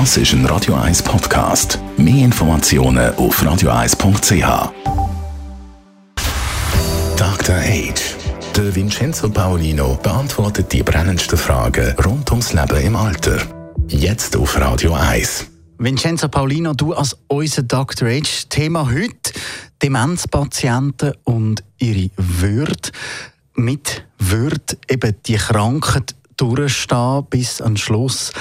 Das ist ein Radio 1 Podcast. Mehr Informationen auf radio1.ch. Dr. Age. Der Vincenzo Paolino beantwortet die brennendsten Fragen rund ums Leben im Alter. Jetzt auf Radio 1. Vincenzo Paulino, du als unser Dr. Age. Thema heute: Demenzpatienten und ihre Würde. Mit Würde eben die Krankheit durchstehen bis an Schluss.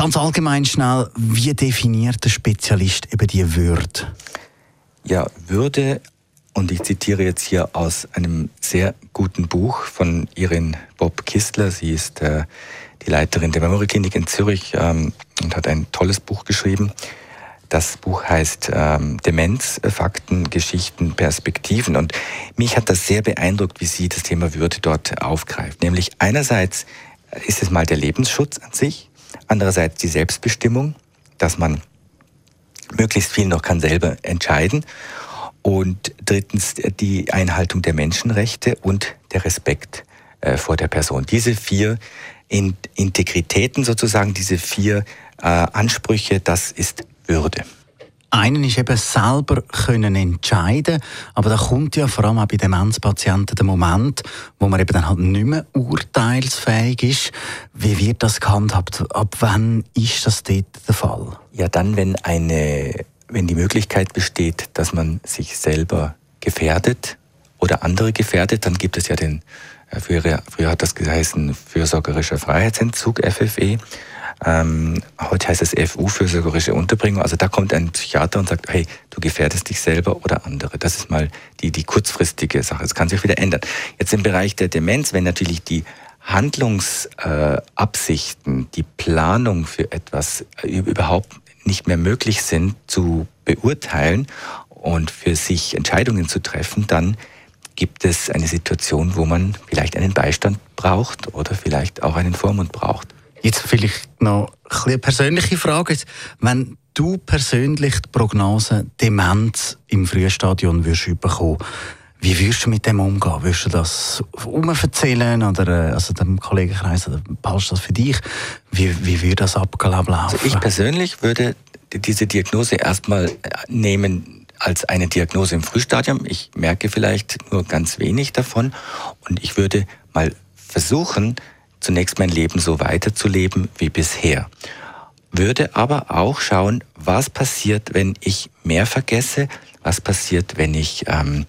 Ganz allgemein schnell, wie definiert der Spezialist eben die Würde? Ja, Würde, und ich zitiere jetzt hier aus einem sehr guten Buch von Irin Bob Kistler. Sie ist äh, die Leiterin der Memory Klinik in Zürich ähm, und hat ein tolles Buch geschrieben. Das Buch heißt ähm, Demenz, Fakten, Geschichten, Perspektiven. Und mich hat das sehr beeindruckt, wie sie das Thema Würde dort aufgreift. Nämlich einerseits ist es mal der Lebensschutz an sich, Andererseits die Selbstbestimmung, dass man möglichst viel noch kann selber entscheiden. Und drittens die Einhaltung der Menschenrechte und der Respekt äh, vor der Person. Diese vier Integritäten sozusagen, diese vier äh, Ansprüche, das ist Würde. Einen ist eben selber können entscheiden, aber da kommt ja vor allem auch bei Demenzpatienten der Moment, wo man eben dann halt nicht mehr urteilsfähig ist. Wie wird das gehandhabt? Ab wann ist das dort der Fall? Ja, dann, wenn eine, wenn die Möglichkeit besteht, dass man sich selber gefährdet oder andere gefährdet, dann gibt es ja den, äh, früher, früher hat das geheißen, fürsorgerischer Freiheitsentzug, FFE. Ähm, heute heißt es FU, fürsorgerische Unterbringung. Also da kommt ein Psychiater und sagt, hey, du gefährdest dich selber oder andere. Das ist mal die, die kurzfristige Sache. Das kann sich wieder ändern. Jetzt im Bereich der Demenz, wenn natürlich die Handlungsabsichten, äh, die Planung für etwas äh, überhaupt nicht mehr möglich sind zu beurteilen und für sich Entscheidungen zu treffen, dann gibt es eine Situation, wo man vielleicht einen Beistand braucht oder vielleicht auch einen Vormund braucht. Jetzt vielleicht noch eine persönliche Frage. Wenn du persönlich die Prognose Demenz im Frühstadion würdest bekommen, wie würdest du mit dem umgehen? Würdest du das erzählen oder äh, also dem Kollegenkreis oder passt das für dich? Wie, wie würde das ablaufen? Also ich persönlich würde diese Diagnose erstmal äh, nehmen als eine Diagnose im Frühstadium. Ich merke vielleicht nur ganz wenig davon und ich würde mal versuchen, zunächst mein Leben so weiterzuleben wie bisher. Würde aber auch schauen, was passiert, wenn ich mehr vergesse, was passiert, wenn ich ähm,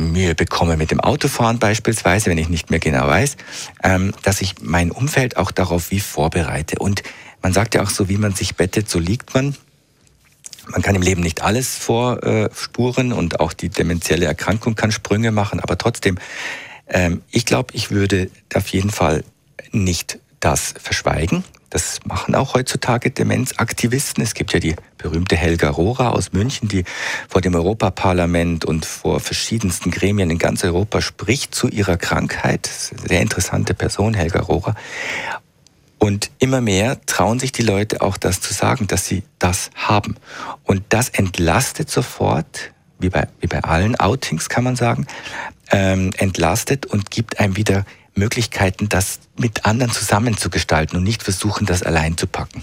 Mühe bekomme mit dem Autofahren beispielsweise, wenn ich nicht mehr genau weiß, ähm, dass ich mein Umfeld auch darauf wie vorbereite. Und man sagt ja auch so, wie man sich bettet, so liegt man. Man kann im Leben nicht alles vorspuren und auch die dementielle Erkrankung kann Sprünge machen, aber trotzdem ähm, ich glaube, ich würde auf jeden Fall nicht das verschweigen. Das machen auch heutzutage Demenzaktivisten. Es gibt ja die berühmte Helga Rohrer aus München, die vor dem Europaparlament und vor verschiedensten Gremien in ganz Europa spricht zu ihrer Krankheit. Sehr interessante Person, Helga Rohrer. Und immer mehr trauen sich die Leute auch das zu sagen, dass sie das haben. Und das entlastet sofort, wie bei, wie bei allen Outings kann man sagen, ähm, entlastet und gibt einem wieder Möglichkeiten, das mit anderen zusammen zu gestalten und nicht versuchen, das allein zu packen.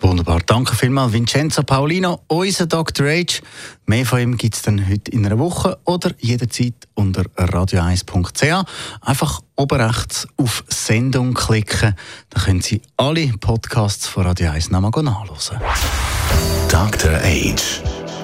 Wunderbar. Danke vielmals, Vincenzo Paulino, unser Dr. Age. Mehr von ihm gibt es dann heute in einer Woche oder jederzeit unter radio1.ch. Einfach oben rechts auf Sendung klicken. Dann können Sie alle Podcasts von Radio 1 nochmal nachhören. Dr. Age.